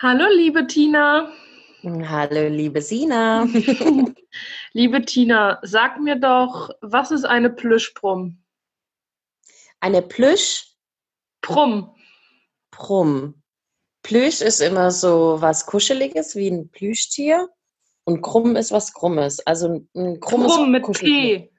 Hallo, liebe Tina. Hallo, liebe Sina. liebe Tina, sag mir doch, was ist eine Plüschbrumm? Eine Plüsch? Brumm. Brumm. Plüsch ist immer so was Kuscheliges wie ein Plüschtier und Krumm ist was Krummes. Also ein krummes Brumm mit P.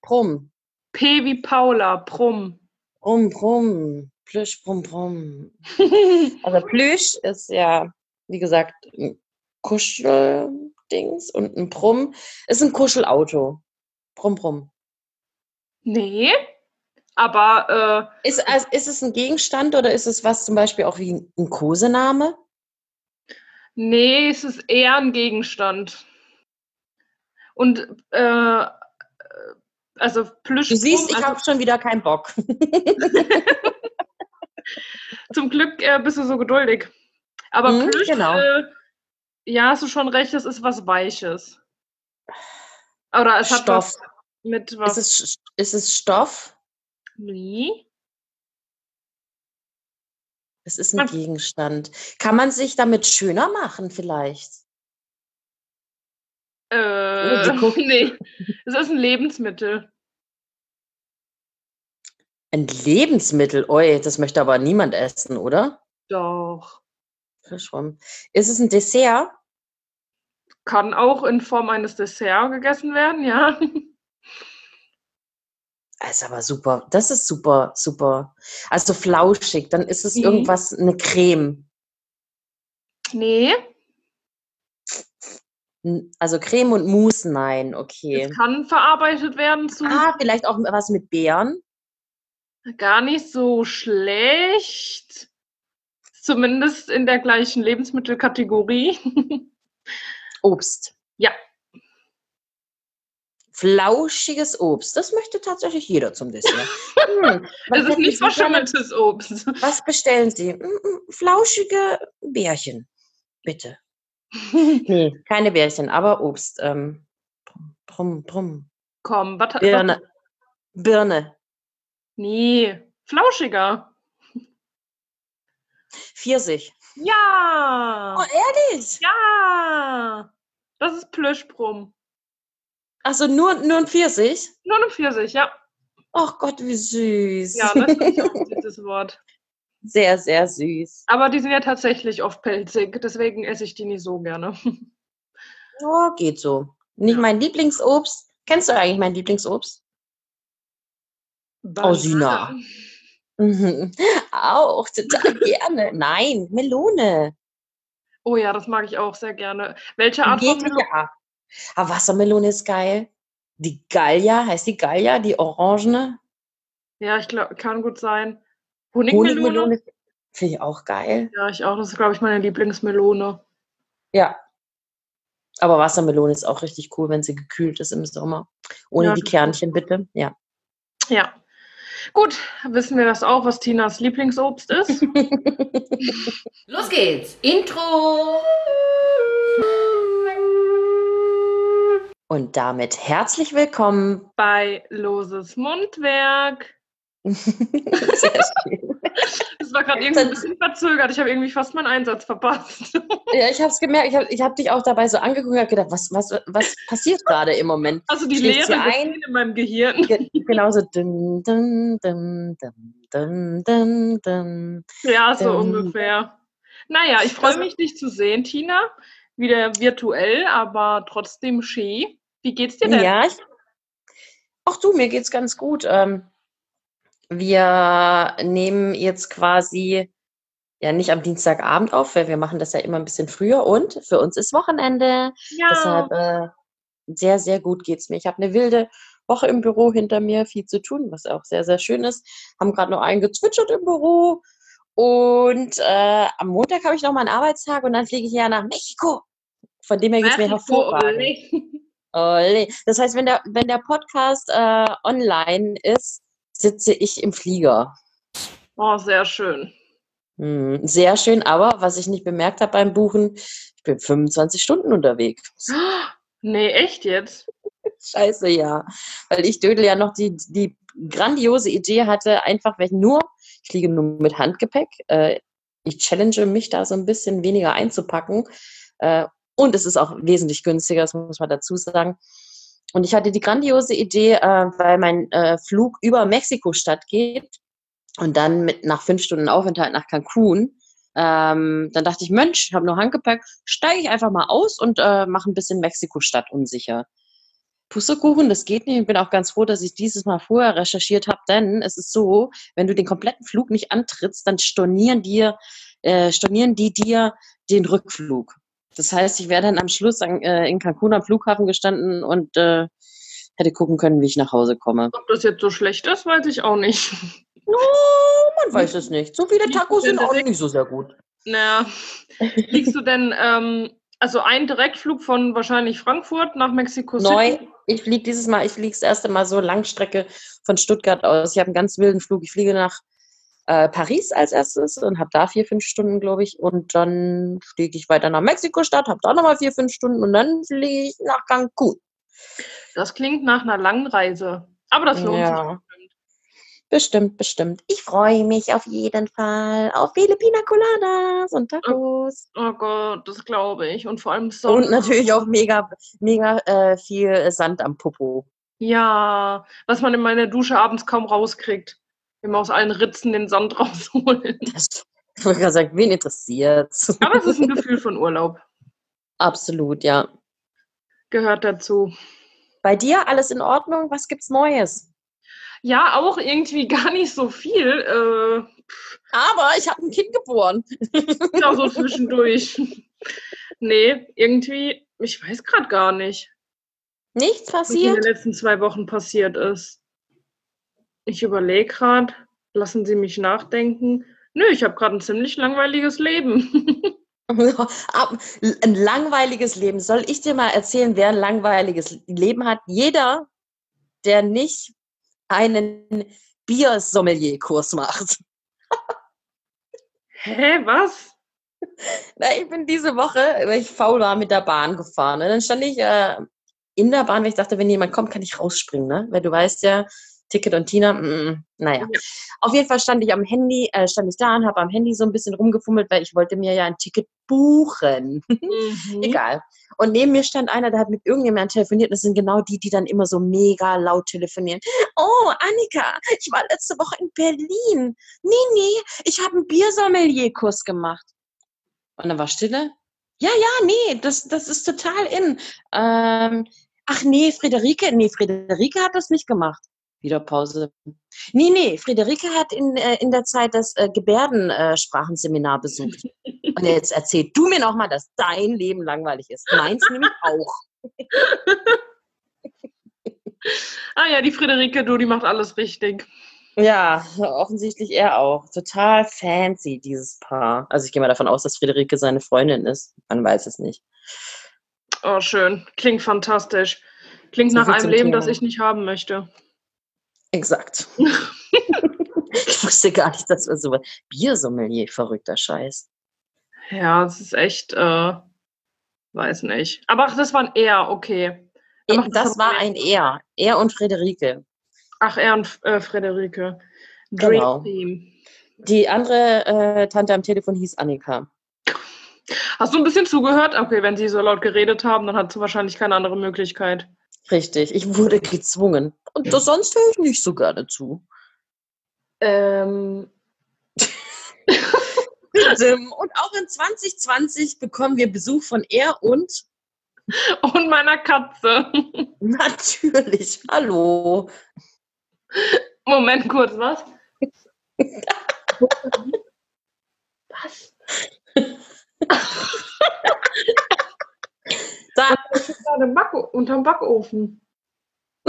Brumm. P wie Paula, Brumm. Brumm, Brumm. Plüsch, Brumm, Brumm. also Plüsch ist ja, wie gesagt, ein Kuscheldings und ein Brumm ist ein Kuschelauto. Brumm, Brumm. Nee, aber. Äh, ist, also, ist es ein Gegenstand oder ist es was zum Beispiel auch wie ein Kosename? Nee, es ist eher ein Gegenstand. Und äh, also Plüsch. Du siehst, ich also, habe schon wieder keinen Bock. Zum Glück äh, bist du so geduldig. Aber hm, Plüsch, genau. äh, ja, hast du schon recht, es ist was Weiches. Oder es hat Stoff. was mit was. Ist es, ist es Stoff? Nee. Es ist ein Gegenstand. Kann man sich damit schöner machen, vielleicht? Äh, Oh, nee. Es ist ein Lebensmittel. Ein Lebensmittel? Oi, das möchte aber niemand essen, oder? Doch. Verschwommen. Ist es ein Dessert? Kann auch in Form eines Desserts gegessen werden, ja. Das ist aber super. Das ist super, super. Also flauschig. Dann ist es Mhm. irgendwas, eine Creme. Nee, Also Creme und Mousse, nein, okay. es kann verarbeitet werden zu Ah, vielleicht auch was mit Beeren? Gar nicht so schlecht. Zumindest in der gleichen Lebensmittelkategorie. Obst. ja, Flauschiges Obst. Das möchte tatsächlich jeder zum Dessert. Hm, was es ist nicht verschimmeltes Obst. Was bestellen Sie? Mm, mm, Flauschige Bärchen, bitte. Nee, keine Bärchen, aber Obst. Ähm, brumm, brumm. Komm, Birne. Birne. Nee, flauschiger. Pfirsich. Ja! Oh, ehrlich? Ja! Das ist Plüschbrumm. Achso, nur, nur ein Pfirsich? Nur eine Pfirsich, ja. Ach Gott, wie süß. Ja, das ist auch ein süßes Wort. Sehr, sehr süß. Aber die sind ja tatsächlich oft pelzig, deswegen esse ich die nicht so gerne. Oh, geht so. Nicht Ja. mein Lieblingsobst. Kennst du eigentlich mein Lieblingsobst? Oh, Sina. Mhm. Auch, total gerne. Nein, Melone. Oh ja, das mag ich auch sehr gerne. Welche Art von Jegliche Melone? Art. Aber Wassermelone ist geil. Die Gallia, heißt die Gallia, die orangene? Ja, ich glaube, kann gut sein. Honigmelone? Honigmelone finde ich auch geil. Ja, ich auch. Das ist, glaube ich, meine Lieblingsmelone. Ja. Aber Wassermelone ist auch richtig cool, wenn sie gekühlt ist im Sommer. Ohne Ja, die Kernchen, bitte. Ja. Ja. Gut, wissen wir das auch, was Tinas Lieblingsobst ist? Los geht's. Intro. Und damit herzlich willkommen. Bei Loses Mundwerk. Sehr schön. Das war gerade irgendwie ein bisschen verzögert. Ich habe irgendwie fast meinen Einsatz verpasst. Ja, ich habe es gemerkt. Ich habe ich hab dich auch dabei so angeguckt und gedacht, was, was, was passiert gerade im Moment? Also die Leere ein? in meinem Gehirn. Ge- Genauso. Dun, dun, dun, dun, dun, dun, dun. Ja, so Ähm, ungefähr. Naja, ich freue das- mich, dich zu sehen, Tina. Wieder virtuell, aber trotzdem schön. Wie geht's dir denn? Ja, ich, auch du, mir geht's ganz gut. Ähm, wir nehmen jetzt quasi ja nicht am Dienstagabend auf, weil wir machen das ja immer ein bisschen früher und für uns ist Wochenende. Ja. Deshalb äh, sehr, sehr gut geht's mir. Ich habe eine wilde Woche im Büro hinter mir, viel zu tun, was auch sehr, sehr schön ist. Haben gerade noch einen gezwitschert im Büro. Und äh, am Montag habe ich noch mal einen Arbeitstag und dann fliege ich ja nach Mexiko. Von dem her geht's mir Mexiko, hervorragend. Ole. Das heißt, wenn der, wenn der Podcast äh, online ist, sitze ich im Flieger. Oh, sehr schön. Hm, sehr schön, aber was ich nicht bemerkt habe beim Buchen, ich bin 25 Stunden unterwegs. Nee, echt jetzt? Scheiße, ja. Weil ich Dödel ja noch die, die grandiose Idee hatte, einfach, weil ich nur, ich fliege nur mit Handgepäck. Äh, ich challenge mich da so ein bisschen weniger einzupacken. Äh, und es ist auch wesentlich günstiger, das muss man dazu sagen. Und ich hatte die grandiose Idee, äh, weil mein äh, Flug über Mexiko-Stadt geht und dann mit nach fünf Stunden Aufenthalt nach Cancun. Ähm, dann dachte ich, Mensch, ich habe nur Handgepäck, steige ich einfach mal aus und äh, mache ein bisschen Mexiko-Stadt unsicher. Pustekuchen, das geht nicht. Ich bin auch ganz froh, dass ich dieses Mal vorher recherchiert habe, denn es ist so, wenn du den kompletten Flug nicht antrittst, dann stornieren dir, äh, stornieren die dir den Rückflug. Das heißt, ich wäre dann am Schluss an, äh, in Cancun am Flughafen gestanden und äh, hätte gucken können, wie ich nach Hause komme. Ob das jetzt so schlecht ist, weiß ich auch nicht. No, man weiß es nicht. So viele Tacos sind auch nicht so sehr gut. Naja, fliegst du denn, ähm, also ein Direktflug von wahrscheinlich Frankfurt nach Mexiko City? Neu, ich fliege dieses Mal, ich fliege das erste Mal so Langstrecke von Stuttgart aus. Ich habe einen ganz wilden Flug. Ich fliege nach äh, Paris als erstes und habe da vier, fünf Stunden, glaube ich. Und dann fliege ich weiter nach Mexiko-Stadt, habe da nochmal vier, fünf Stunden und dann fliege ich nach Cancun. Das klingt nach einer langen Reise. Aber das lohnt Ja. sich. bestimmt. Bestimmt, bestimmt. Ich freue mich auf jeden Fall auf viele Pina Coladas und Tacos. Oh Gott, das glaube ich. Und vor allem Sonne. Und natürlich auch mega, mega äh, viel Sand am Popo. Ja, was man in meiner Dusche abends kaum rauskriegt. Immer aus allen Ritzen den Sand rausholen. Das, ich wollte gerade sagen, wen interessiert's? Aber es ist ein Gefühl von Urlaub. Absolut, ja. Gehört dazu. Bei dir alles in Ordnung? Was gibt's Neues? Ja, auch irgendwie gar nicht so viel. Äh, Aber ich habe ein Kind geboren. ja, so zwischendurch. nee, irgendwie, ich weiß gerade gar nicht, Nichts was in den passiert? letzten zwei Wochen passiert ist. Ich überlege gerade, lassen Sie mich nachdenken. Nö, ich habe gerade ein ziemlich langweiliges Leben. Ein langweiliges Leben. Soll ich dir mal erzählen, wer ein langweiliges Leben hat? Jeder, der nicht einen Biersommelier-Kurs macht. Hä, was? Na, ich bin diese Woche, weil ich faul war, mit der Bahn gefahren. Und dann stand ich äh, in der Bahn, weil ich dachte, wenn jemand kommt, kann ich rausspringen, ne? Weil du weißt ja, Ticket und Tina, mm, naja. Ja. Auf jeden Fall stand ich am Handy, äh, stand ich da und habe am Handy so ein bisschen rumgefummelt, weil ich wollte mir ja ein Ticket buchen. Mhm. Egal. Und neben mir stand einer, der hat mit irgendjemandem telefoniert. Das sind genau die, die dann immer so mega laut telefonieren. Oh, Annika, ich war letzte Woche in Berlin. Nee, nee, ich habe einen Biersommelier-Kurs gemacht. Und dann war Stille. Ja, ja, nee, das, das ist total in. Ähm, ach nee, Friederike, nee, Friederike hat das nicht gemacht. Wieder Pause. Nee, nee, Friederike hat in, äh, in der Zeit das äh, Gebärdensprachenseminar besucht. Und jetzt erzähl du mir noch mal, dass dein Leben langweilig ist. Meins nämlich auch. Ah ja, die Friederike, du, die macht alles richtig. Ja, offensichtlich er auch. Total fancy, dieses Paar. Also ich gehe mal davon aus, dass Friederike seine Freundin ist. Man weiß es nicht. Oh, schön. Klingt fantastisch. Klingt So nach einem Leben, Thema. das ich nicht haben möchte. Exakt. ich wusste gar nicht, dass wir so Biersommelier, verrückter Scheiß. Ja, es ist echt, äh, weiß nicht. Aber ach, das war ein Er, okay. Er macht Das war aber ein Er. Er und Friederike. Ach, er und äh, Friederike. Dream Genau. Team. Die andere äh, Tante am Telefon hieß Annika. Hast du ein bisschen zugehört? Okay, wenn sie so laut geredet haben, dann hat sie wahrscheinlich keine andere Möglichkeit. Richtig, ich wurde gezwungen. Und das sonst höre ich nicht so gerne zu. Ähm, Und auch in 2020 bekommen wir Besuch von er und und meiner Katze. natürlich, hallo. Moment kurz, was? was? Da, Im Back unterm Backofen.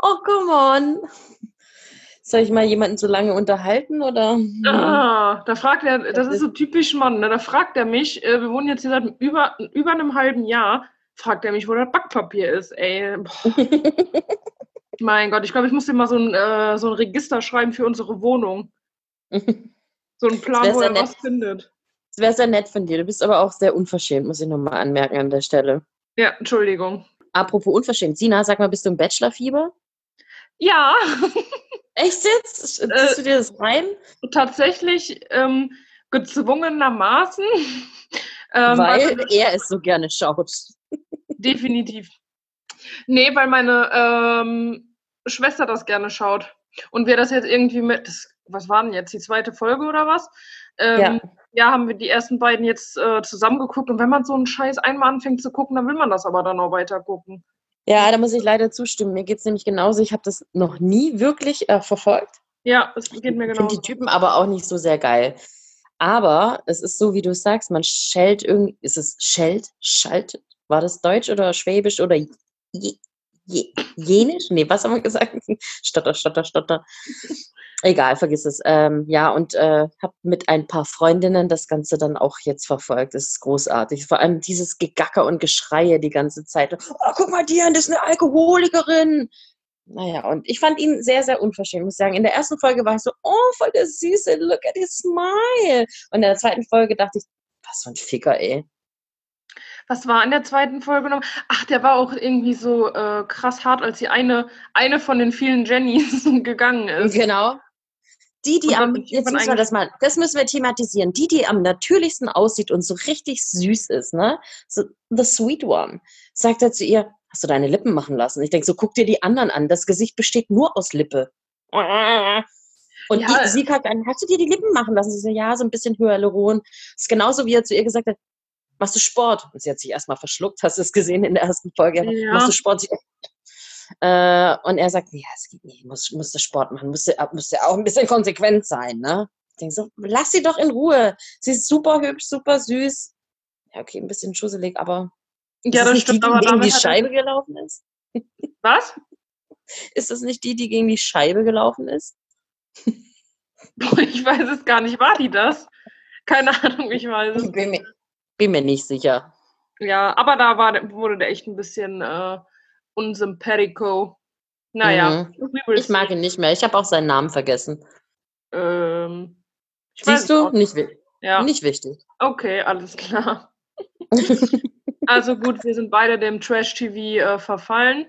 oh, come on. Soll ich mal jemanden so lange unterhalten oder? Ah, da fragt er, das ist so typisch Mann, ne? da fragt er mich, äh, wir wohnen jetzt hier seit über, über einem halben Jahr, fragt er mich, wo das Backpapier ist, ey. Mein Gott, ich glaube, ich muss dir mal so ein, äh, so ein Register schreiben für unsere Wohnung. So einen Plan, wo er nett. was findet. Das wäre sehr nett von dir. Du bist aber auch sehr unverschämt, muss ich nochmal anmerken an der Stelle. Ja, Entschuldigung. Apropos unverschämt. Sina, sag mal, bist du im Bachelorfieber? Ja, Echt jetzt? Ziehst äh, du dir das rein? Tatsächlich ähm, gezwungenermaßen. Ähm, weil er es so gerne schaut. Definitiv. Nee, weil meine ähm, Schwester das gerne schaut. Und wir das jetzt irgendwie mit, das, was war denn jetzt, die zweite Folge oder was? Ähm, ja. ja. haben wir die ersten beiden jetzt äh, zusammengeguckt. Und wenn man so einen Scheiß einmal anfängt zu gucken, dann will man das aber dann auch weiter gucken. Ja, da muss ich leider zustimmen. Mir geht es nämlich genauso. Ich habe das noch nie wirklich äh, verfolgt. Ja, es geht mir genauso. Ich die Typen aber auch nicht so sehr geil. Aber es ist so, wie du sagst, man schellt irgendwie, ist es schellt, schaltet? War das Deutsch oder Schwäbisch oder je, je, Jenisch? Nee, was haben wir gesagt? Stotter, stotter, stotter. Egal, vergiss es. Ähm, ja, und äh, habe mit ein paar Freundinnen das Ganze dann auch jetzt verfolgt. Das ist großartig. Vor allem dieses Gegacker und Geschreie die ganze Zeit. Oh, guck mal, Diane, das ist eine Alkoholikerin. Naja, und ich fand ihn sehr, sehr unverschämt, muss ich sagen. In der ersten Folge war ich so, oh, voll der Süße, look at his smile. Und in der zweiten Folge dachte ich, was für ein Ficker, ey. Was war in der zweiten Folge noch? Ach, der war auch irgendwie so äh, krass hart, als die eine, eine von den vielen Jennys gegangen ist. Genau. Die, die am, jetzt müssen wir das mal, das müssen wir thematisieren. Die, die am natürlichsten aussieht und so richtig süß ist, ne? So, the sweet one. Sagt er zu ihr, hast du deine Lippen machen lassen? Ich denke so, guck dir die anderen an. Das Gesicht besteht nur aus Lippe. Und ja. die, sie kackt an, hast du dir die Lippen machen lassen? Sie so, ja, so ein bisschen Hyaluron. Das ist genauso, wie er zu ihr gesagt hat, machst du Sport? Und sie hat sich erstmal verschluckt, hast du es gesehen in der ersten Folge. Ja. Machst du Sport? Äh, und er sagt, ja, es geht nicht, muss, muss Sport machen, muss, muss ja auch ein bisschen konsequent sein, ne? Ich denke so, lass sie doch in Ruhe. Sie ist super hübsch, super süß. Ja, okay, ein bisschen schusselig, aber. Ja, das, das stimmt, die, aber gegen die Scheibe gelaufen ist. Was? Ist das nicht die, die gegen die Scheibe gelaufen ist? Boah, ich weiß es gar nicht. War die das? Keine Ahnung, ich weiß es. Ich bin mir, bin mir nicht sicher. Ja, aber da war, wurde der echt ein bisschen äh, unsympathico. Naja. Mhm. Ich mag ihn nicht mehr. Ich habe auch seinen Namen vergessen. Ähm, Siehst du? Nicht, ja. nicht wichtig. Okay, alles klar. also gut, wir sind beide dem Trash-TV äh, verfallen.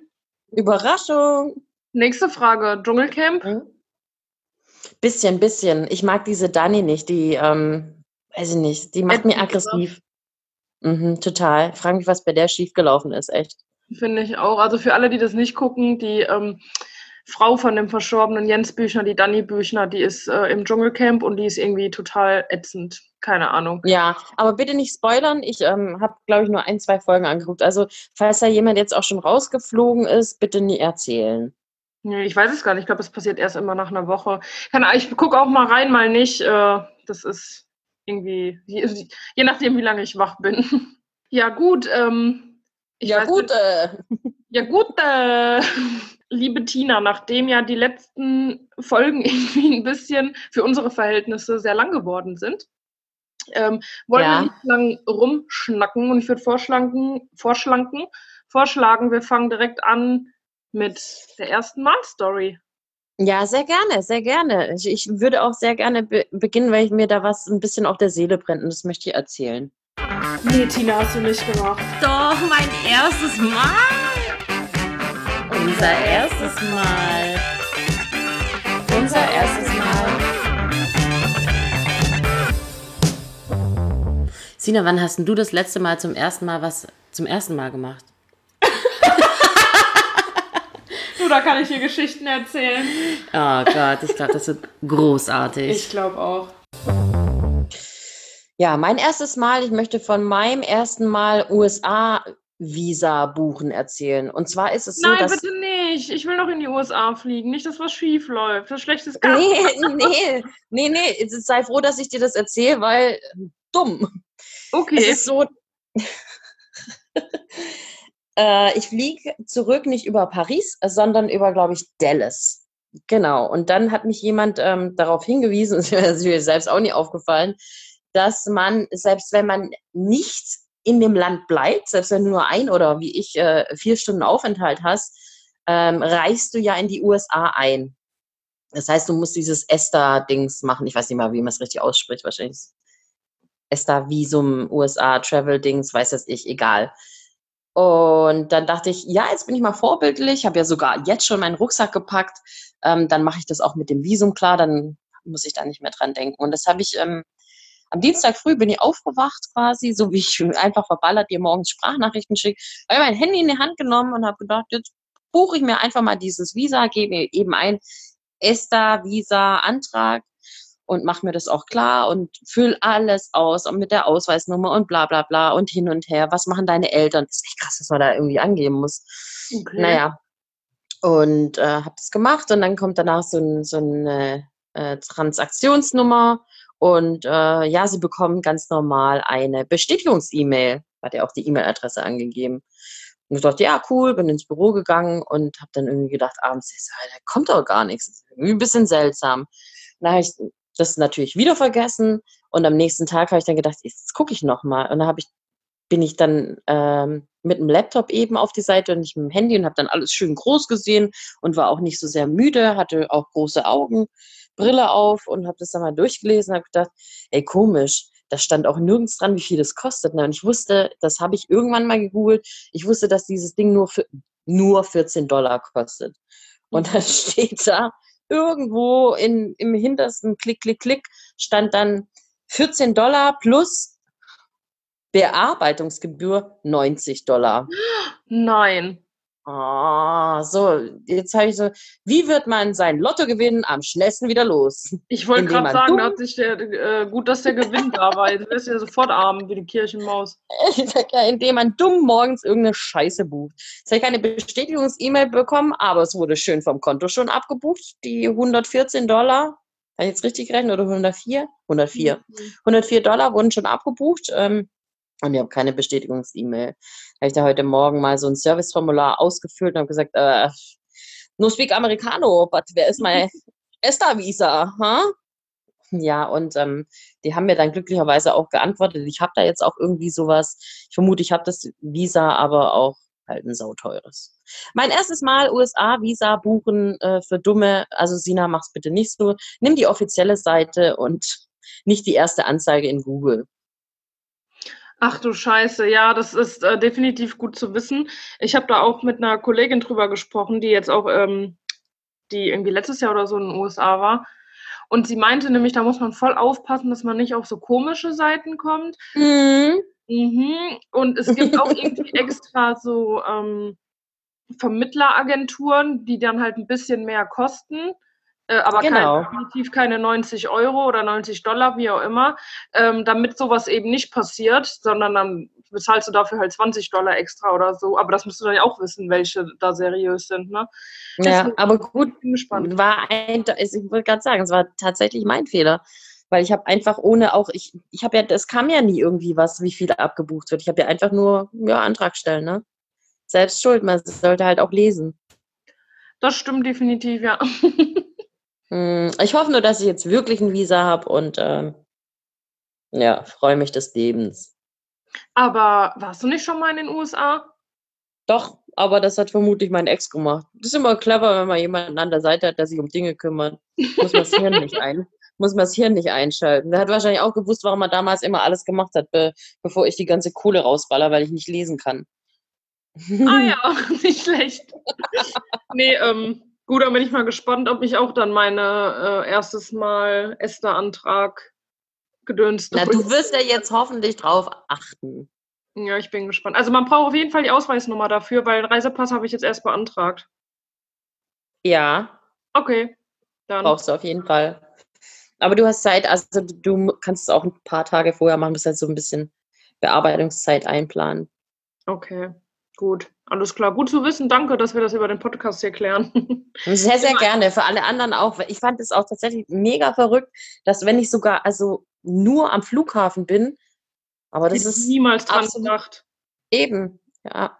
Überraschung. Nächste Frage, Dschungelcamp? Mhm. Bisschen, bisschen. Ich mag diese Dani nicht, die, ähm, weiß ich nicht, die macht mir aggressiv. Mhm, total. Ich frage mich, was bei der schiefgelaufen ist, echt. Finde ich auch. Also für alle, die das nicht gucken, die ähm, Frau von dem verstorbenen Jens Büchner, die Dani Büchner, die ist äh, im Dschungelcamp und die ist irgendwie total ätzend. Keine Ahnung. Ja, aber bitte nicht spoilern. Ich ähm, habe, glaube ich, nur ein, zwei Folgen angeguckt. Also, falls da jemand jetzt auch schon rausgeflogen ist, bitte nie erzählen. Nee, ich weiß es gar nicht. Ich glaube, es passiert erst immer nach einer Woche. Ich gucke auch mal rein, mal nicht. Äh, das ist irgendwie, je, je nachdem, wie lange ich wach bin. Ja, gut. Ähm, ja, gut. Äh. Ja, gut. Äh, liebe Tina, nachdem ja die letzten Folgen irgendwie ein bisschen für unsere Verhältnisse sehr lang geworden sind, ähm, wollen ja. wir nicht lang rumschnacken und ich würde vorschlagen, vorschlagen, vorschlagen, wir fangen direkt an mit der ersten Mal-Story. Ja, sehr gerne, sehr gerne. Ich, ich würde auch sehr gerne be beginnen, weil ich mir da was ein bisschen auf der Seele brennt und das möchte ich erzählen. Nee, Tina, hast du nicht gemacht. Doch, mein erstes Mal. Unser erstes Mal. Unser erstes Mal. Sina, wann hast du das letzte Mal zum ersten Mal was zum ersten Mal gemacht? Da kann ich dir Geschichten erzählen. Oh Gott, ich glaube, das wird großartig. Ich glaube auch. Ja, mein erstes Mal, ich möchte von meinem ersten Mal USA Visa buchen erzählen. Und zwar ist es so, Nein, dass... bitte nicht. Ich will noch in die USA fliegen. Nicht, dass was schief läuft. Das schlechtes Garten. Nee, nee, nee, nee. Sei froh, dass ich dir das erzähle, weil dumm. Okay. Es ist so... Äh, ich fliege zurück nicht über Paris, sondern über, glaube ich, Dallas. Genau. Und dann hat mich jemand ähm, darauf hingewiesen, das ist mir selbst auch nie aufgefallen, dass man, selbst wenn man nicht in dem Land bleibt, selbst wenn du nur ein oder wie ich äh, vier Stunden Aufenthalt hast, ähm, reist du ja in die USA ein. Das heißt, du musst dieses ESTA-Dings machen. Ich weiß nicht mal, wie man es richtig ausspricht, wahrscheinlich. ESTA-Visum, USA-Travel-Dings, weiß das ich, egal. Und dann dachte ich, ja, jetzt bin ich mal vorbildlich, habe ja sogar jetzt schon meinen Rucksack gepackt. Ähm, dann mache ich das auch mit dem Visum klar, dann muss ich da nicht mehr dran denken. Und das habe ich ähm, am Dienstag früh bin ich aufgewacht quasi, so wie ich einfach verballert dir morgens Sprachnachrichten schicke. Habe mein Handy in die Hand genommen und habe gedacht, jetzt buche ich mir einfach mal dieses Visa, gebe eben ein ESTA Visa Antrag und mache mir das auch klar und fülle alles aus und mit der Ausweisnummer und bla bla bla und hin und her. Was machen deine Eltern? Das ist echt krass, dass man da irgendwie angeben muss. Okay. Naja. Und äh, habe das gemacht und dann kommt danach so, ein, so eine äh, Transaktionsnummer und äh, ja, sie bekommen ganz normal eine Bestätigungs-E-Mail. Hat ja auch die E-Mail-Adresse angegeben. Und ich dachte, ja, cool, bin ins Büro gegangen und habe dann irgendwie gedacht, abends, da kommt doch gar nichts. Das ist irgendwie ein bisschen seltsam. Habe ich das natürlich wieder vergessen und am nächsten Tag habe ich dann gedacht, jetzt gucke ich nochmal. Und dann habe ich, bin ich dann ähm, mit dem Laptop eben auf die Seite und nicht mit dem Handy und habe dann alles schön groß gesehen und war auch nicht so sehr müde, hatte auch große Augen Brille auf und habe das dann mal durchgelesen und habe gedacht, ey, komisch, da stand auch nirgends dran, wie viel das kostet. Ne? Und ich wusste, das habe ich irgendwann mal gegoogelt, ich wusste, dass dieses Ding nur, für, nur 14 Dollar kostet. Und mhm. dann steht da irgendwo in, im hintersten Klick, Klick, Klick stand dann 14 Dollar plus Bearbeitungsgebühr 90 Dollar. Nein. Ah, so, jetzt habe ich so, wie wird man sein Lottogewinn am schnellsten wieder los? Ich wollte gerade sagen, da hat sich der, äh, gut, dass der Gewinn da war. Jetzt wirst du ja sofort arm wie die Kirchenmaus. Indem man dumm morgens irgendeine Scheiße bucht. Jetzt habe ich keine Bestätigungs-E-Mail bekommen, aber es wurde schön vom Konto schon abgebucht. Die 114 Dollar, habe ich jetzt richtig gerechnet, oder 104? 104. Mhm. 104 Dollar wurden schon abgebucht. Ähm, und ich habe keine Bestätigungs-E-Mail. Habe ich da heute Morgen mal so ein Serviceformular ausgefüllt und habe gesagt, äh, no speak Americano, but wer ist mein Esta-Visa? Huh? Ja, und ähm, die haben mir dann glücklicherweise auch geantwortet. Ich habe da jetzt auch irgendwie sowas. Ich vermute, ich habe das Visa, aber auch halt ein sauteures. Mein erstes Mal USA-Visa buchen äh, für Dumme. Also Sina, mach's bitte nicht so. Nimm die offizielle Seite und nicht die erste Anzeige in Google. Ach du Scheiße, ja, das ist äh, definitiv gut zu wissen. Ich habe da auch mit einer Kollegin drüber gesprochen, die jetzt auch, ähm, die irgendwie letztes Jahr oder so in den USA war. Und sie meinte nämlich, da muss man voll aufpassen, dass man nicht auf so komische Seiten kommt. Mhm. Mhm. Und es gibt auch irgendwie extra so ähm, Vermittleragenturen, die dann halt ein bisschen mehr kosten. Äh, aber genau. kein, definitiv keine 90 Euro oder 90 Dollar, wie auch immer, ähm, damit sowas eben nicht passiert, sondern dann bezahlst du dafür halt 20 Dollar extra oder so. Aber das musst du dann ja auch wissen, welche da seriös sind. Ne? Ja, aber gut, war ein, ich wollte gerade sagen, es war tatsächlich mein Fehler. Weil ich habe einfach ohne auch, ich, ich habe ja, es kam ja nie irgendwie was, wie viel abgebucht wird. Ich habe ja einfach nur, ja, Antrag stellen, ne? Selbst schuld, man sollte halt auch lesen. Das stimmt definitiv, ja. Hm, ich hoffe nur, dass ich jetzt wirklich ein Visa habe und ähm, ja, freue mich des Lebens. Aber warst du nicht schon mal in den USA? Doch, aber das hat vermutlich mein Ex gemacht. Das ist immer clever, wenn man jemanden an der Seite hat, der sich um Dinge kümmert. Muss man das Hirn nicht ein, muss man das Hirn nicht einschalten. Der hat wahrscheinlich auch gewusst, warum er damals immer alles gemacht hat, be bevor ich die ganze Kohle rausballer, weil ich nicht lesen kann. Ah ja, nicht schlecht. nee, ähm, Gut, dann bin ich mal gespannt, ob ich auch dann meine äh, erstes Mal Esther-Antrag gedönst. Na, du wirst ja jetzt hoffentlich drauf achten. Ja, ich bin gespannt. Also man braucht auf jeden Fall die Ausweisnummer dafür, weil den Reisepass habe ich jetzt erst beantragt. Ja. Okay. Dann. Brauchst du auf jeden Fall. Aber du hast Zeit, also du kannst es auch ein paar Tage vorher machen, bis halt so ein bisschen Bearbeitungszeit einplanen. Okay. Gut, alles klar. Gut zu wissen. Danke, dass wir das über den Podcast hier klären. Sehr, sehr gerne. Für alle anderen auch. Ich fand es auch tatsächlich mega verrückt, dass wenn ich sogar also nur am Flughafen bin, aber das ist niemals dran gedacht. Eben, ja.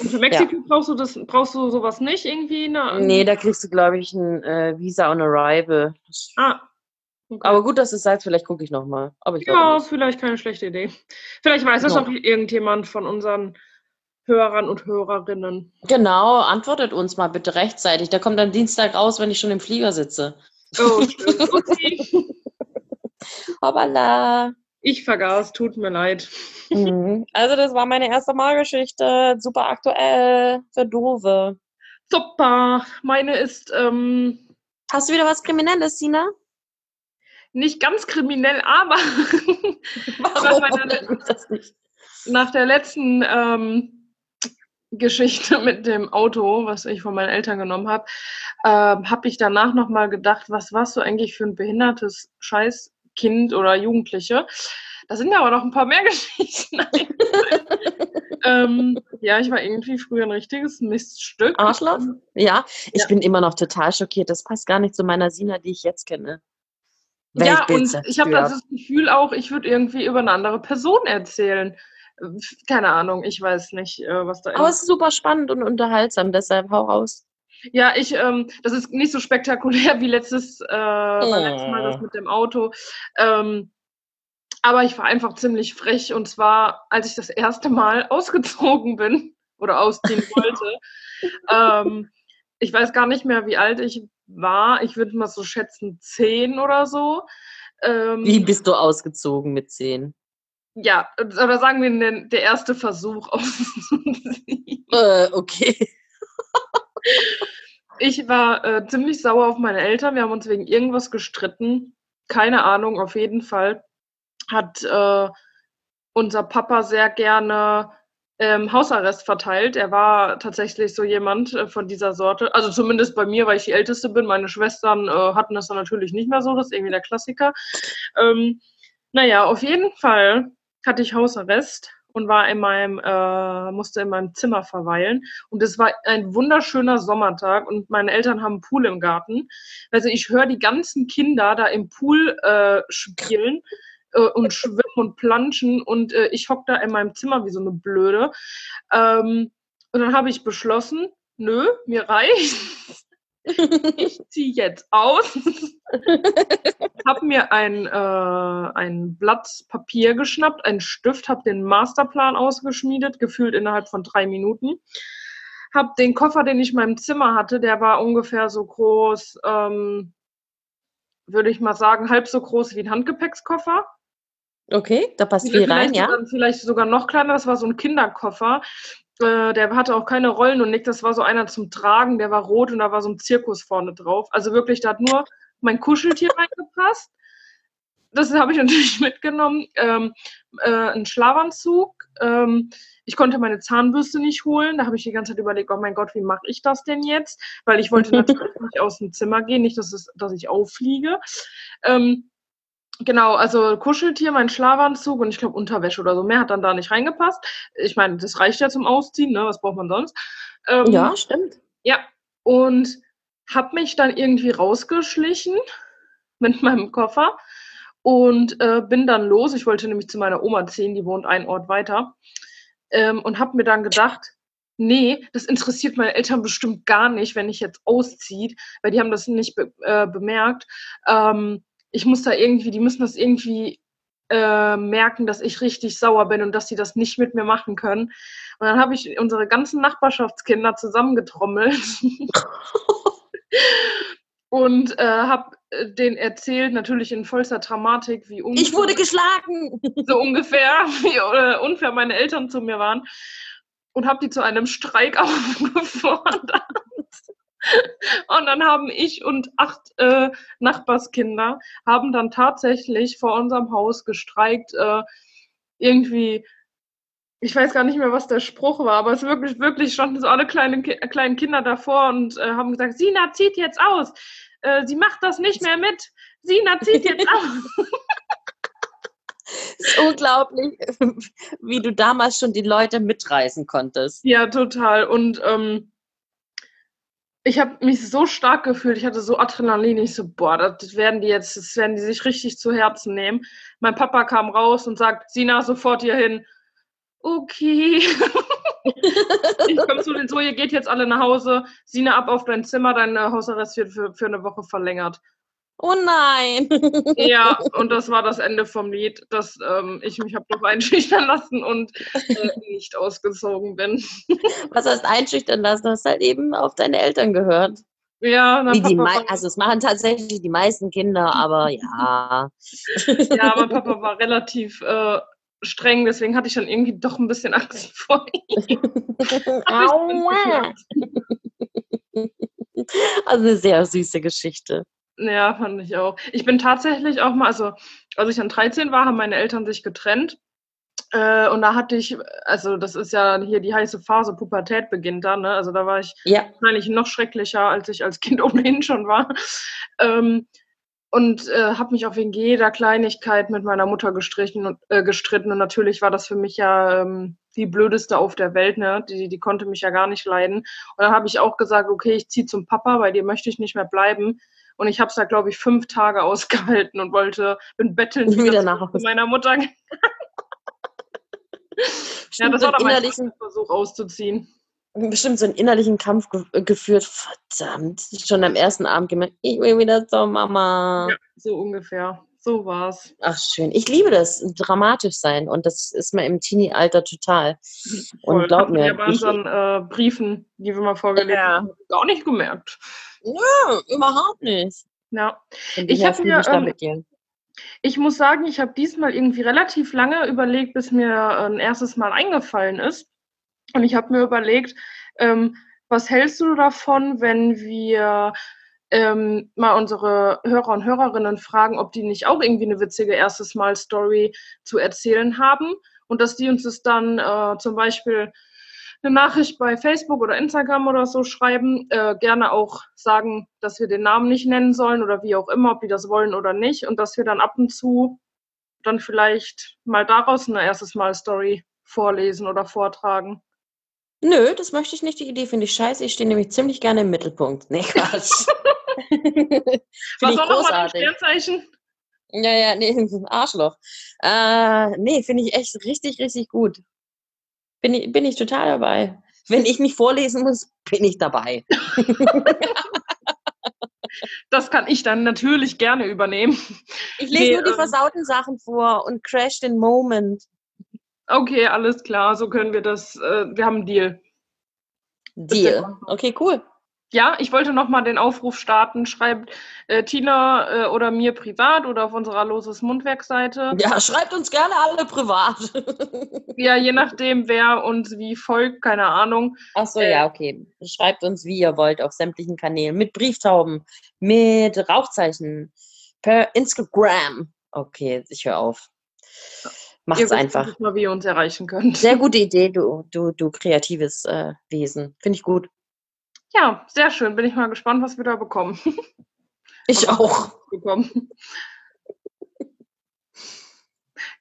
Und für Mexiko ja. brauchst du das, brauchst du sowas nicht irgendwie? Ne? Nee, da kriegst du, glaube ich, ein äh, Visa on Arrival. Ah. Okay. Aber gut, dass du es sagst, vielleicht gucke ich nochmal. Ja, vielleicht keine schlechte Idee. Vielleicht weiß es no. auch irgendjemand von unseren Hörern und Hörerinnen. Genau, antwortet uns mal bitte rechtzeitig. Der kommt dann Dienstag raus, wenn ich schon im Flieger sitze. Oh, schön. Hoppala. Ich vergaß, tut mir leid. Mhm. Also das war meine erste Malgeschichte. Super aktuell für Dove. Super. Meine ist ähm, Hast du wieder was Kriminelles, Sina? nicht ganz kriminell, aber Warum? das nicht? nach der letzten ähm, Geschichte mit dem Auto, was ich von meinen Eltern genommen habe, ähm, habe ich danach nochmal gedacht, was warst du eigentlich für ein behindertes Scheißkind oder Jugendliche? Da sind ja aber noch ein paar mehr Geschichten. ähm, ja, ich war irgendwie früher ein richtiges Miststück. Arschloch? Ja, ich Ja. bin immer noch total schockiert. Das passt gar nicht zu meiner Sina, die ich jetzt kenne. Ja, und Weltbild ich habe das Gefühl auch, ich würde irgendwie über eine andere Person erzählen. Keine Ahnung, ich weiß nicht, äh, was da Aber es ist super spannend und unterhaltsam, deshalb hau raus. Ja, ich, ähm, das ist nicht so spektakulär wie letztes, äh, beim letzten Mal das Oh. mit dem Auto. Ähm, aber ich war einfach ziemlich frech und zwar, als ich das erste Mal ausgezogen bin oder ausziehen wollte. ähm, ich weiß gar nicht mehr, wie alt ich war. Ich würde mal so schätzen, zehn oder so. Ähm, Wie bist du ausgezogen mit zehn? Ja, oder sagen wir den, der erste Versuch auszuziehen. Äh, okay. Ich war äh, ziemlich sauer auf meine Eltern. Wir haben uns wegen irgendwas gestritten. Keine Ahnung, auf jeden Fall hat äh, unser Papa sehr gerne ähm, Hausarrest verteilt. Er war tatsächlich so jemand äh, von dieser Sorte. Also zumindest bei mir, weil ich die Älteste bin. Meine Schwestern äh, hatten das dann natürlich nicht mehr so. Das ist irgendwie der Klassiker. Ähm, naja, auf jeden Fall hatte ich Hausarrest und war in meinem, äh, musste in meinem Zimmer verweilen. Und es war ein wunderschöner Sommertag und meine Eltern haben einen Pool im Garten. Also ich höre die ganzen Kinder da im Pool äh, spielen äh, und schwimmen und planschen und äh, ich hock da in meinem Zimmer wie so eine Blöde. Ähm, und dann habe ich beschlossen, nö, mir reicht. Ich ziehe jetzt aus. habe mir ein, äh, ein Blatt Papier geschnappt, einen Stift, habe den Masterplan ausgeschmiedet, gefühlt innerhalb von drei Minuten. Habe den Koffer, den ich in meinem Zimmer hatte, der war ungefähr so groß, ähm, würde ich mal sagen, halb so groß wie ein Handgepäckskoffer. Okay, da passt viel rein, ja? sogar, vielleicht sogar noch kleiner, das war so ein Kinderkoffer. Äh, der hatte auch keine Rollen und nichts, das war so einer zum Tragen, der war rot und da war so ein Zirkus vorne drauf. Also wirklich, da hat nur mein Kuscheltier reingepasst. Das habe ich natürlich mitgenommen. Ähm, äh, ein Schlafanzug. Ähm, ich konnte meine Zahnbürste nicht holen. Da habe ich die ganze Zeit überlegt, oh mein Gott, wie mache ich das denn jetzt? Weil ich wollte natürlich nicht aus dem Zimmer gehen, nicht, dass, es, dass ich auffliege. Ähm, genau, also Kuscheltier, mein Schlafanzug und ich glaube Unterwäsche oder so. Mehr hat dann da nicht reingepasst. Ich meine, das reicht ja zum Ausziehen, ne? Was braucht man sonst? Ähm, Ja, stimmt. ja, und habe mich dann irgendwie rausgeschlichen mit meinem Koffer und äh, bin dann los. Ich wollte nämlich zu meiner Oma ziehen, die wohnt einen Ort weiter. Ähm, und habe mir dann gedacht, nee, das interessiert meine Eltern bestimmt gar nicht, wenn ich jetzt ausziehe, weil die haben das nicht be äh, bemerkt. Ähm, ich muss da irgendwie, die müssen das irgendwie äh, merken, dass ich richtig sauer bin und dass sie das nicht mit mir machen können. Und dann habe ich unsere ganzen Nachbarschaftskinder zusammengetrommelt und äh, habe denen erzählt, natürlich in vollster Dramatik, wie unfair, Ich wurde geschlagen. so ungefähr, wie äh, unfair meine Eltern zu mir waren und habe die zu einem Streik aufgefordert. Dann haben ich und acht äh, Nachbarskinder haben dann tatsächlich vor unserem Haus gestreikt. Äh, irgendwie, ich weiß gar nicht mehr, was der Spruch war, aber es wirklich, wirklich standen so alle kleinen, kleinen Kinder davor und äh, haben gesagt, Sina zieht jetzt aus. Äh, sie macht das nicht mehr mit. Sina zieht jetzt aus. Es ist unglaublich, wie du damals schon die Leute mitreißen konntest. Ja, total. Und ähm, ich habe mich so stark gefühlt, ich hatte so Adrenalin, ich so, boah, das werden die jetzt, das werden die sich richtig zu Herzen nehmen. Mein Papa kam raus und sagt, Sina, sofort hier hin. Okay. ich komme zu den so, ihr geht jetzt alle nach Hause. Sina, ab auf dein Zimmer, dein Hausarrest wird für, für eine Woche verlängert. Oh nein. Ja, und das war das Ende vom Lied, dass ähm, ich mich habe doch einschüchtern lassen und äh, nicht ausgezogen bin. Was heißt einschüchtern lassen? Du hast halt eben auf deine Eltern gehört. Ja, die, die also es machen tatsächlich die meisten Kinder, aber ja. ja, aber Papa war relativ äh, streng, deswegen hatte ich dann irgendwie doch ein bisschen Angst vor ihm. Aua. also eine sehr süße Geschichte. Ja, fand ich auch. Ich bin tatsächlich auch mal, also als ich dann 13 war, haben meine Eltern sich getrennt. Äh, und da hatte ich, also das ist ja hier die heiße Phase, Pubertät beginnt dann, ne? Also da war ich ja. wahrscheinlich noch schrecklicher, als ich als Kind ohnehin schon war. Ähm, und äh, habe mich auch wegen jeder Kleinigkeit mit meiner Mutter gestrichen und, äh, gestritten. Und natürlich war das für mich ja ähm, die blödeste auf der Welt, ne? Die, die konnte mich ja gar nicht leiden. Und dann habe ich auch gesagt, okay, ich ziehe zum Papa, bei dir möchte ich nicht mehr bleiben. Und ich habe es da, glaube ich, fünf Tage ausgehalten und wollte, bin bettelnd wieder nach Hause. meiner Mutter gegangen. ja, das war dann mein Versuch auszuziehen. Bestimmt so einen innerlichen Kampf ge äh, geführt. Verdammt, schon am ersten Abend gemerkt, ich will wieder zur Mama. Ja, so ungefähr. So war's. Ach, schön. Ich liebe das, dramatisch sein. Und das ist mir im Teenie-Alter total. Und glaub mir. Ja, bei unseren äh, Briefen, die wir mal vorgelesen ja. haben, gar nicht gemerkt. Ja, überhaupt nicht. Ja. Ich habe mir. Ähm, ich muss sagen, ich habe diesmal irgendwie relativ lange überlegt, bis mir ein erstes Mal eingefallen ist. Und ich habe mir überlegt, ähm, was hältst du davon, wenn wir ähm, mal unsere Hörer und Hörerinnen fragen, ob die nicht auch irgendwie eine witzige erstes Mal Story zu erzählen haben und dass die uns das dann äh, zum Beispiel eine Nachricht bei Facebook oder Instagram oder so schreiben, äh, gerne auch sagen, dass wir den Namen nicht nennen sollen oder wie auch immer, ob die das wollen oder nicht und dass wir dann ab und zu dann vielleicht mal daraus eine erstes Mal Story vorlesen oder vortragen. Nö, das möchte ich nicht. Die Idee finde ich scheiße. Ich stehe nämlich ziemlich gerne im Mittelpunkt. Nee, Quatsch. Was war nochmal dein Sternzeichen? Ja, ja, nee, ein Arschloch. Äh, nee, finde ich echt richtig, richtig gut. Bin ich, bin ich total dabei. Wenn ich nicht vorlesen muss, bin ich dabei. das kann ich dann natürlich gerne übernehmen. Ich lese nee, nur die ähm, versauten Sachen vor und crash den Moment. Okay, alles klar, so können wir das. Äh, wir haben einen Deal. Deal. Okay, cool. Ja, ich wollte nochmal den Aufruf starten. Schreibt äh, Tina äh, oder mir privat oder auf unserer Loses Mundwerkseite. Ja, schreibt uns gerne alle privat. ja, je nachdem, wer uns wie folgt, keine Ahnung. Ach so, äh, ja, okay. Schreibt uns, wie ihr wollt, auf sämtlichen Kanälen. Mit Brieftauben, mit Rauchzeichen, per Instagram. Okay, ich höre auf. Macht's einfach. Mal, wie ihr uns erreichen könnt. Sehr gute Idee, du, du, du kreatives äh, Wesen. Finde ich gut. Ja, sehr schön. Bin ich mal gespannt, was wir da bekommen. Ich auch. Bekommen.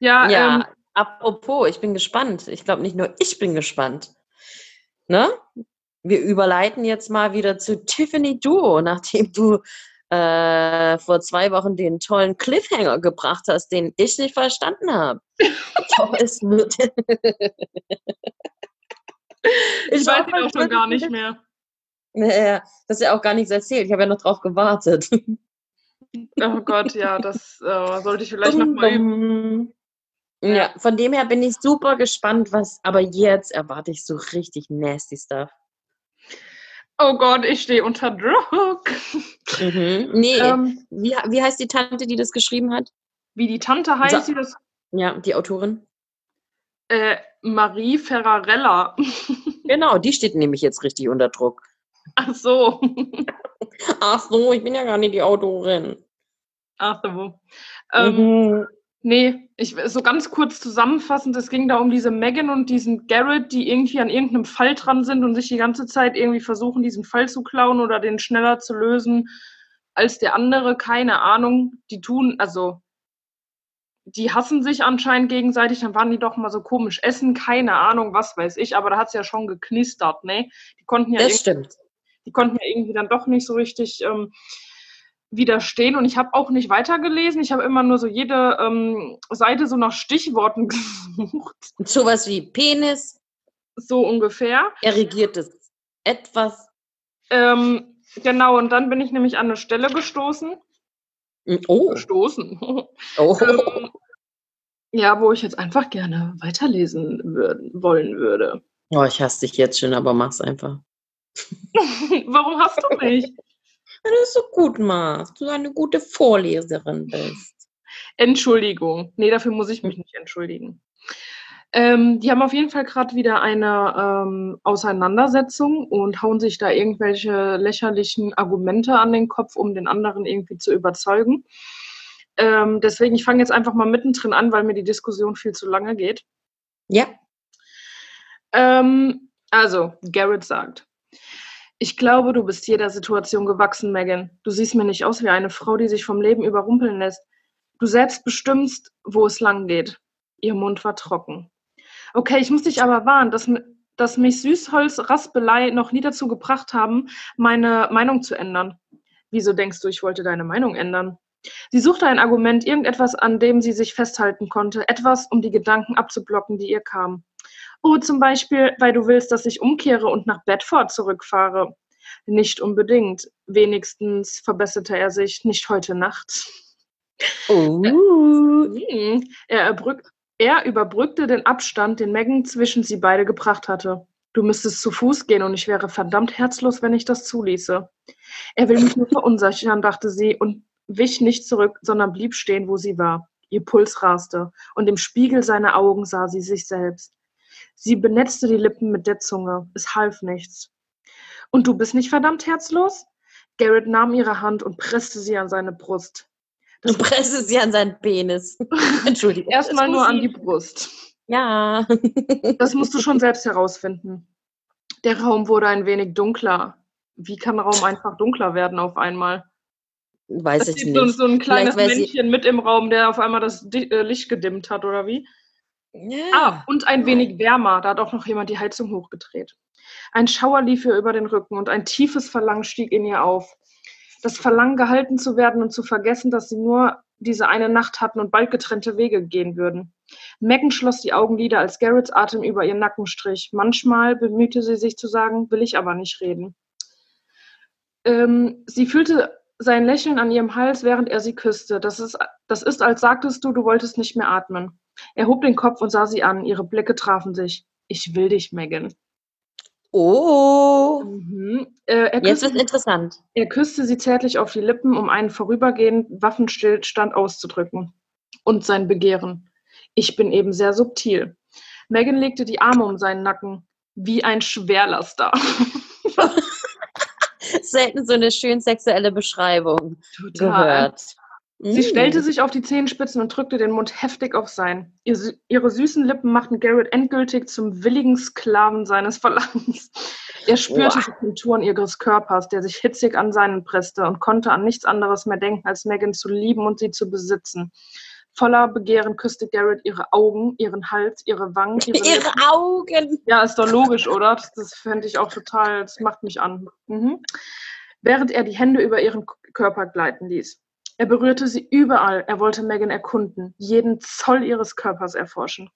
Ja, ja ähm, apropos, ich bin gespannt. Ich glaube, nicht nur ich bin gespannt. Ne? Wir überleiten jetzt mal wieder zu Tiffany Duo, nachdem du äh, vor zwei Wochen den tollen Cliffhanger gebracht hast, den ich nicht verstanden habe. ich hoffe, es wird. ich, ich weiß ihn auch schon gar nicht mehr. Naja, das ist ja auch gar nichts erzählt. Ich habe ja noch drauf gewartet. Oh Gott, ja, das äh, sollte ich vielleicht nochmal üben. Ja, von dem her bin ich super gespannt, was, aber jetzt erwarte ich so richtig nasty Stuff. Oh Gott, ich stehe unter Druck. Mhm. Nee, ähm, wie, wie heißt die Tante, die das geschrieben hat? Wie die Tante heißt, so, die das. Ja, die Autorin. Äh, Marie Ferrarella. genau, die steht nämlich jetzt richtig unter Druck. Ach so. Ach so, ich bin ja gar nicht die Autorin. Ach so. Ähm, mhm. Nee, ich, so ganz kurz zusammenfassend, es ging da um diese Megan und diesen Garrett, die irgendwie an irgendeinem Fall dran sind und sich die ganze Zeit irgendwie versuchen, diesen Fall zu klauen oder den schneller zu lösen als der andere. Keine Ahnung. Die tun, also die hassen sich anscheinend gegenseitig, dann waren die doch mal so komisch essen, keine Ahnung, was weiß ich, aber da hat es ja schon geknistert, ne? Die konnten ja das stimmt die konnten mir irgendwie dann doch nicht so richtig ähm, widerstehen. Und ich habe auch nicht weitergelesen. Ich habe immer nur so jede ähm, Seite so nach Stichworten gesucht. Sowas wie Penis. So ungefähr. Erregiertes etwas. Ähm, genau, und dann bin ich nämlich an eine Stelle gestoßen. Hm, oh. Gestoßen. Oh. ähm, ja, wo ich jetzt einfach gerne weiterlesen würden, wollen würde. Oh, ich hasse dich jetzt schon, aber mach's einfach. Warum hast du mich? Wenn du es so gut machst, du eine gute Vorleserin bist. Entschuldigung. Nee, dafür muss ich mich nicht entschuldigen. Ähm, die haben auf jeden Fall gerade wieder eine ähm, Auseinandersetzung und hauen sich da irgendwelche lächerlichen Argumente an den Kopf, um den anderen irgendwie zu überzeugen. Ähm, deswegen, ich fange jetzt einfach mal mittendrin an, weil mir die Diskussion viel zu lange geht. Ja. Ähm, also, Garrett sagt, ich glaube, du bist jeder Situation gewachsen, Megan. Du siehst mir nicht aus wie eine Frau, die sich vom Leben überrumpeln lässt. Du selbst bestimmst, wo es lang geht. Ihr Mund war trocken. Okay, ich muss dich aber warnen, dass, dass mich Süßholz-Raspelei noch nie dazu gebracht haben, meine Meinung zu ändern. Wieso denkst du, ich wollte deine Meinung ändern? Sie suchte ein Argument, irgendetwas, an dem sie sich festhalten konnte, etwas, um die Gedanken abzublocken, die ihr kamen. Oh, zum Beispiel, weil du willst, dass ich umkehre und nach Bedford zurückfahre. Nicht unbedingt. Wenigstens verbesserte er sich nicht heute Nacht. Oh. Hm, Er, erbrück, er überbrückte den Abstand, den Megan zwischen sie beide gebracht hatte. Du müsstest zu Fuß gehen und ich wäre verdammt herzlos, wenn ich das zuließe. Er will mich nur verunsichern, dachte sie und wich nicht zurück, sondern blieb stehen, wo sie war. Ihr Puls raste und im Spiegel seiner Augen sah sie sich selbst. Sie benetzte die Lippen mit der Zunge. Es half nichts. Und du bist nicht verdammt herzlos? Garrett nahm ihre Hand und presste sie an seine Brust. Du presst sie an seinen Penis. Entschuldigung. Erstmal das nur an die Brust. Ja. Das musst du schon selbst herausfinden. Der Raum wurde ein wenig dunkler. Wie kann Raum einfach dunkler werden auf einmal? Weiß Es ich gibt so, nicht. so ein kleines Männchen mit im Raum, der auf einmal das äh, Licht gedimmt hat, oder wie? Ah, und ein wenig wärmer. Da hat auch noch jemand die Heizung hochgedreht. Ein Schauer lief ihr über den Rücken und ein tiefes Verlangen stieg in ihr auf. Das Verlangen, gehalten zu werden und zu vergessen, dass sie nur diese eine Nacht hatten und bald getrennte Wege gehen würden. Megan schloss die Augenlider, als Garretts Atem über ihren Nacken strich. Manchmal bemühte sie sich zu sagen, will ich aber nicht reden. Ähm, sie fühlte sein Lächeln an ihrem Hals, während er sie küsste. Das ist, das ist, als sagtest du, du wolltest nicht mehr atmen. Er hob den Kopf und sah sie an. Ihre Blicke trafen sich. Ich will dich, Megan. Oh. Mhm. Äh, er, Jetzt küsste, wird interessant. er küsste sie zärtlich auf die Lippen, um einen vorübergehenden Waffenstillstand auszudrücken. Und sein Begehren. Ich bin eben sehr subtil. Megan legte die Arme um seinen Nacken, wie ein Schwerlaster. Selten so eine schön sexuelle Beschreibung gehört. Sie Mm. stellte sich auf die Zehenspitzen und drückte den Mund heftig auf sein. Ihre süßen Lippen machten Garrett endgültig zum willigen Sklaven seines Verlangens. Er spürte Boah. die Konturen ihres Körpers, der sich hitzig an seinen presste und konnte an nichts anderes mehr denken, als Megan zu lieben und sie zu besitzen. Voller Begehren küsste Garrett ihre Augen, ihren Hals, ihre Wangen, ihre, Ihre. Augen. Ja, ist doch logisch, oder? Das, das fände ich auch total, das macht mich an. Mhm. Während er die Hände über ihren Körper gleiten ließ. Er berührte sie überall. Er wollte Megan erkunden, jeden Zoll ihres Körpers erforschen.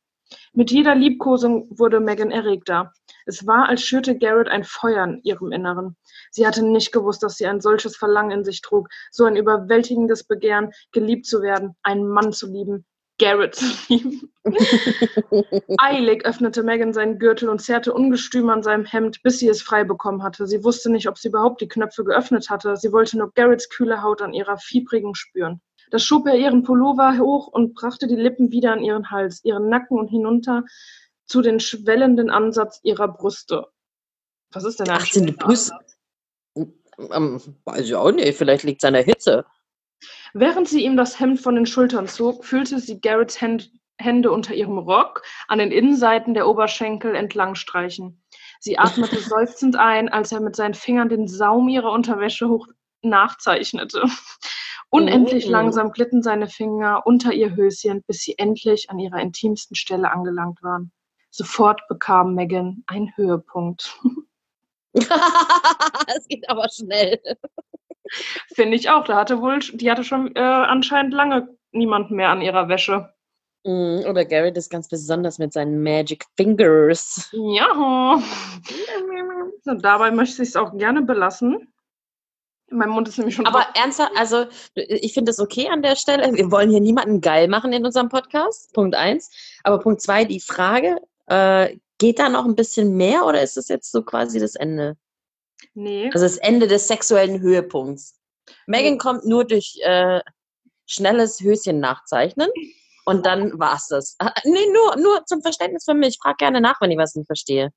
Mit jeder Liebkosung wurde Megan erregter. Es war, als schürte Garrett ein Feuer in ihrem Inneren. Sie hatte nicht gewusst, dass sie ein solches Verlangen in sich trug, so ein überwältigendes Begehren, geliebt zu werden, einen Mann zu lieben, Garrett zu lieben. Eilig öffnete Megan seinen Gürtel und zerrte ungestüm an seinem Hemd, bis sie es frei bekommen hatte. Sie wusste nicht, ob sie überhaupt die Knöpfe geöffnet hatte. Sie wollte nur Garretts kühle Haut an ihrer fiebrigen spüren. Da schob er ihren Pullover hoch und brachte die Lippen wieder an ihren Hals, ihren Nacken und hinunter zu den schwellenden Ansatz ihrer Brüste. Was ist denn ein Ach, sind die Brüste? Ansatz? Ähm, weiß ich auch nicht. Vielleicht liegt es an der Hitze. Während sie ihm das Hemd von den Schultern zog, fühlte sie Garretts Händ Hände unter ihrem Rock an den Innenseiten der Oberschenkel entlang streichen. Sie atmete seufzend ein, als er mit seinen Fingern den Saum ihrer Unterwäsche hoch nachzeichnete. Unendlich Oh. langsam glitten seine Finger unter ihr Höschen, bis sie endlich an ihrer intimsten Stelle angelangt waren. Sofort bekam Megan einen Höhepunkt. Es geht aber schnell. Finde ich auch. Da hatte wohl, die hatte schon äh, anscheinend lange niemanden mehr an ihrer Wäsche. Mm, Oder Garrett ist ganz besonders mit seinen Magic Fingers. Ja. So, dabei möchte ich es auch gerne belassen. Mein Mund ist nämlich schon Aber ernsthaft, also ich finde es okay an der Stelle. Wir wollen hier niemanden geil machen in unserem Podcast. Punkt eins. Aber Punkt zwei, die Frage, äh, geht da noch ein bisschen mehr oder ist das jetzt so quasi das Ende? Nee. Also das Ende des sexuellen Höhepunkts. Megan Nee. kommt nur durch äh, schnelles Höschen nachzeichnen und dann war's das. Ah, Nee, nur, nur zum Verständnis von mir. Ich frage gerne nach, wenn ich was nicht verstehe.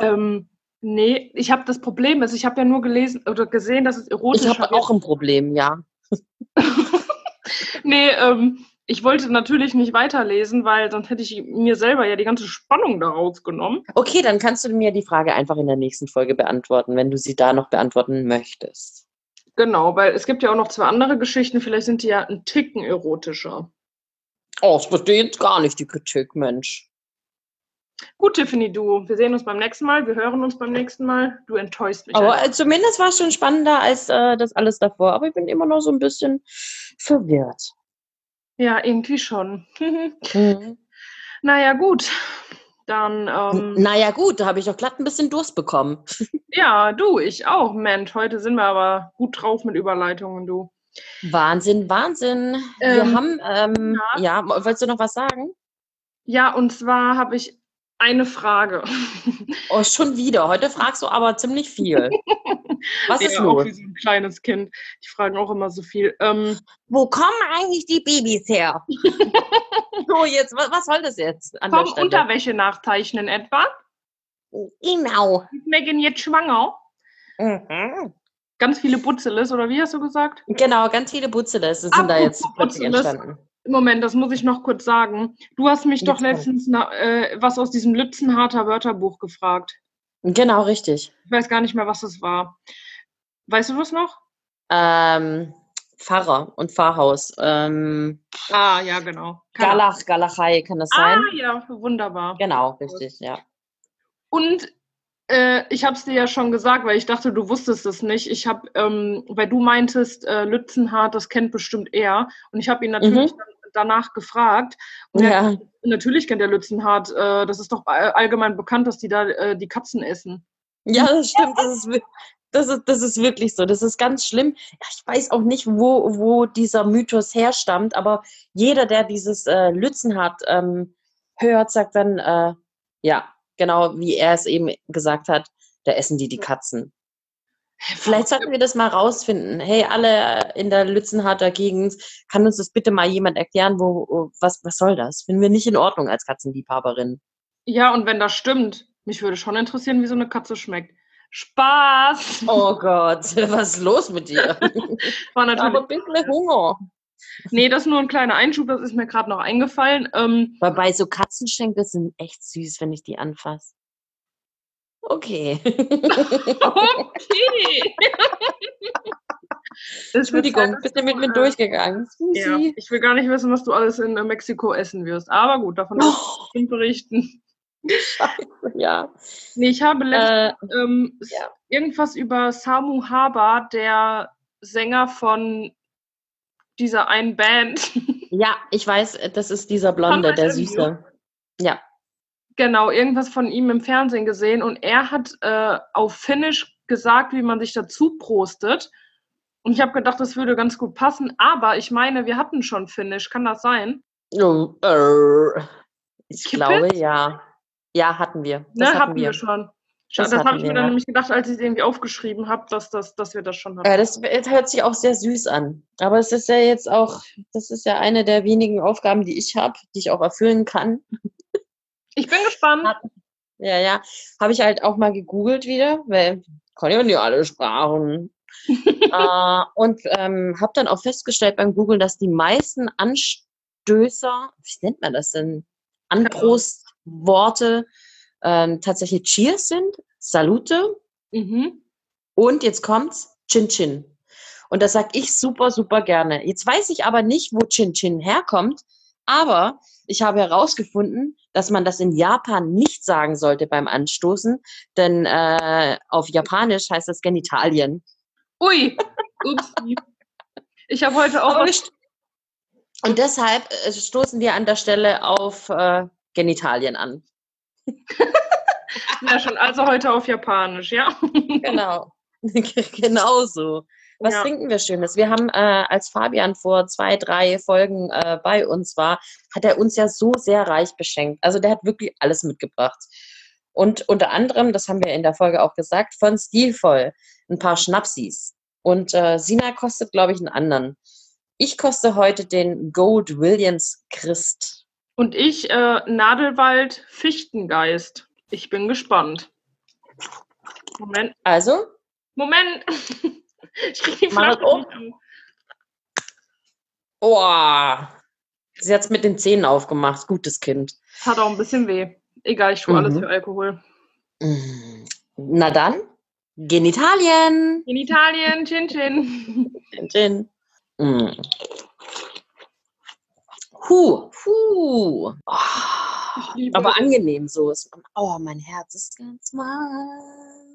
Ähm, nee, ich habe das Problem ist, ich habe ja nur gelesen oder gesehen, dass es erotisch Ich habe auch ein Problem, ja. Nee, ähm, ich wollte natürlich nicht weiterlesen, weil sonst hätte ich mir selber ja die ganze Spannung daraus genommen. Okay, dann kannst du mir die Frage einfach in der nächsten Folge beantworten, wenn du sie da noch beantworten möchtest. Genau, weil es gibt ja auch noch zwei andere Geschichten, vielleicht sind die ja ein Ticken erotischer. Oh, ich verstehe jetzt gar nicht die Kritik, Mensch. Gut, Tiffany, du, wir sehen uns beim nächsten Mal, wir hören uns beim nächsten Mal. Du enttäuschst mich. Aber einfach. äh, zumindest war es schon spannender als äh, das alles davor. Aber ich bin immer noch so ein bisschen verwirrt. Ja, irgendwie schon. Mhm. naja, gut. Dann, ähm, Naja, gut, da habe ich doch glatt ein bisschen Durst bekommen. ja, du, ich auch. Mensch, heute sind wir aber gut drauf mit Überleitungen, du. Wahnsinn, Wahnsinn. Wir Ähm, haben, ähm, ja. wolltest du noch was sagen? Ja, und zwar habe ich eine Frage. Oh, schon wieder. Heute fragst du aber ziemlich viel. Was ist ja, auch los? wie so ein kleines Kind. Die fragen auch immer so viel. Ähm, Wo kommen eigentlich die Babys her? so, jetzt, was, was soll das jetzt an Stelle? Unterwäsche nachzeichnen etwa? Genau. Ist Megan jetzt schwanger? Mhm. Ganz viele Butzeles, oder wie hast du gesagt? Genau, ganz viele Butzeles sind da jetzt Apropos plötzlich entstanden. Moment, das muss ich noch kurz sagen. Du hast mich doch Jetzt komm. letztens na, äh, was aus diesem Lützenharter Wörterbuch gefragt. Genau, richtig. Ich weiß gar nicht mehr, was das war. Weißt du das noch? Ähm, Pfarrer und Pfarrhaus. Ähm, Ah, ja, genau. Ahnung. Galach, Galachei, kann das sein? Ah, ja, wunderbar. Genau, richtig, ja. Und äh, ich habe es dir ja schon gesagt, weil ich dachte, du wusstest es nicht. Ich habe, ähm, weil du meintest, äh, Lützenhardt, das kennt bestimmt er. Und ich habe ihn natürlich dann danach gefragt. Und Mhm. Ja, natürlich kennt er Lützenhardt. Äh, das ist doch all- allgemein bekannt, dass die da äh, die Katzen essen. ja, das stimmt. Das ist, das, ist, das ist wirklich so. Das ist ganz schlimm. Ja, Ich weiß auch nicht, wo, wo dieser Mythos herstammt, aber jeder, der dieses äh, Lützenhardt ähm, hört, sagt dann, äh, ja, genau wie er es eben gesagt hat, da essen die die Katzen. Vielleicht sollten wir das mal rausfinden. Hey, alle in der Lützenharter Gegend, kann uns das bitte mal jemand erklären, wo, was, was soll das? Finden wir nicht in Ordnung als Katzenliebhaberin. Ja, und wenn das stimmt, mich würde schon interessieren, wie so eine Katze schmeckt. Spaß! Oh Gott, was ist los mit dir? War natürlich. Aber ein bisschen Hunger. Nee, das ist nur ein kleiner Einschub, das ist mir gerade noch eingefallen. Ähm, Weil bei so Katzenschenkel sind echt süß, wenn ich die anfasse. Okay. okay. Entschuldigung, bist du mit mir äh, durchgegangen? Ja, ich will gar nicht wissen, was du alles in äh, Mexiko essen wirst. Aber gut, davon Oh, bestimmt berichten. ja. Nee, ich habe letztens Äh, ähm, ja. irgendwas über Samu Haba, der Sänger von dieser einen Band. ja, ich weiß, das ist dieser Blonde, der. Süße. Ja. Genau, irgendwas von ihm im Fernsehen gesehen und er hat äh, auf Finnisch gesagt, wie man sich dazu prostet. Und ich habe gedacht, das würde ganz gut passen, aber ich meine, wir hatten schon Finnisch, kann das sein? Oh, äh, ich Kippe? glaube, ja. Ja, hatten wir. Das ne, hatten wir. schon. Das Das, das habe ich wir, mir dann nämlich gedacht, als ich es irgendwie aufgeschrieben habe, dass, das, dass wir das schon hatten. Ja, das hört sich auch sehr süß an. Aber es ist ja jetzt auch, das ist ja eine der wenigen Aufgaben, die ich habe, die ich auch erfüllen kann. Ich bin gespannt. Ja, ja. Habe ich halt auch mal gegoogelt wieder, weil kann ja nicht alle Sprachen. äh, und ähm, habe dann auch festgestellt beim Googlen, dass die meisten Anstößer, wie nennt man das denn? Anprostworte ähm, tatsächlich Cheers sind, Salute Mhm. und jetzt kommt's, Chin Chin. Und das sag ich super, super gerne. Jetzt weiß ich aber nicht, wo Chin Chin herkommt, aber ich habe herausgefunden, dass man das in Japan nicht sagen sollte beim Anstoßen, denn äh, auf Japanisch heißt das Genitalien. Ui. Upsi. Ich habe heute auch Aber st- Und deshalb äh, stoßen wir an der Stelle auf äh, Genitalien an. ja schon, also heute auf Japanisch, ja? Genau. genau so. Was Ja. trinken wir Schönes? Wir haben, äh, als Fabian vor zwei, drei Folgen äh, bei uns war, hat er uns ja so sehr reich beschenkt. Also der hat wirklich alles mitgebracht. Und unter anderem, das haben wir in der Folge auch gesagt, von Stilvoll ein paar Schnapsis. Und äh, Sina kostet, glaube ich, einen anderen. Ich koste heute den Gold Williams Christ. Und ich äh, Nadelwald Fichtengeist. Ich bin gespannt. Moment. Also, Moment. ich krieg die Flasche auf. oh, sie hat es mit den Zähnen aufgemacht. Gutes Kind. Hat auch ein bisschen weh. Egal, ich tue alles Mhm. für Alkohol. Mm, Na dann, Genitalien. In Italien, Chin Chin. Gin, gin. Mm. Huh, huh. Oh, aber angenehm so. Oh, mein Herz ist ganz warm.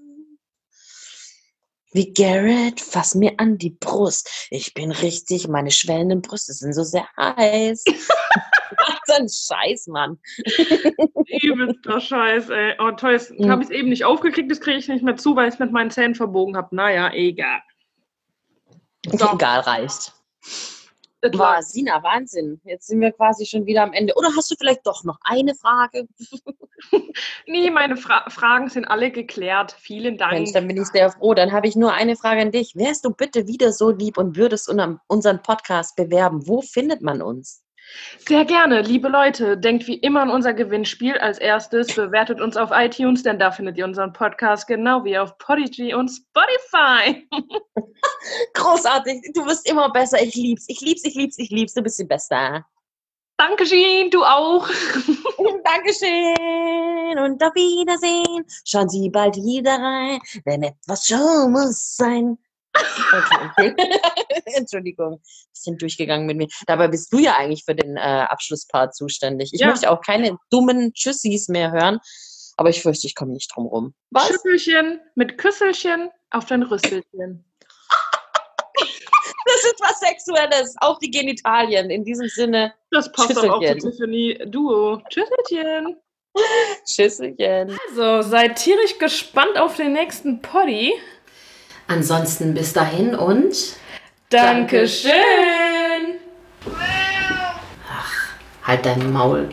Wie Garrett, fass mir an die Brust. Ich bin richtig, meine schwellenden Brüste sind so sehr heiß. Was ein Scheiß, Mann. Übelster Scheiß, ey. Oh, toll. Jetzt Mhm. habe ich es eben nicht aufgekriegt, das kriege ich nicht mehr zu, weil ich es mit meinen Zähnen verbogen habe. Naja, egal. So. Egal, reicht. Boah, war, Sina, Wahnsinn. Jetzt sind wir quasi schon wieder am Ende. Oder hast du vielleicht doch noch eine Frage? nee, meine Fra Fragen sind alle geklärt. Vielen Dank. Mensch, dann bin ich sehr froh. Dann habe ich nur eine Frage an dich. Wärst du bitte wieder so lieb und würdest unseren Podcast bewerben? Wo findet man uns? Sehr gerne, liebe Leute, denkt wie immer an unser Gewinnspiel. Als erstes bewertet uns auf iTunes, denn da findet ihr unseren Podcast genau wie auf Podigy und Spotify. Großartig. Du wirst immer besser. Ich lieb's. Ich lieb's, ich lieb's, ich lieb's. Du bist die Beste. Dankeschön, du auch. Dankeschön und auf Wiedersehen. Schauen Sie bald wieder rein, denn etwas Show muss sein. Okay. Entschuldigung, bisschen durchgegangen mit mir. Dabei bist du ja eigentlich für den äh, Abschlusspart zuständig. Ich Ja. möchte auch keine dummen Tschüssis mehr hören, aber ich fürchte, ich komme nicht drum rum. Was? Schüsselchen mit Küsselchen auf dein Rüsselchen. Das ist was Sexuelles, auch die Genitalien. In diesem Sinne, Das passt aber auch zu. Tiffany Duo. Tschüsselchen. Tschüsselchen. Also, seid tierisch gespannt auf den nächsten Poddy. Ansonsten bis dahin und Dankeschön. halt dein Maul.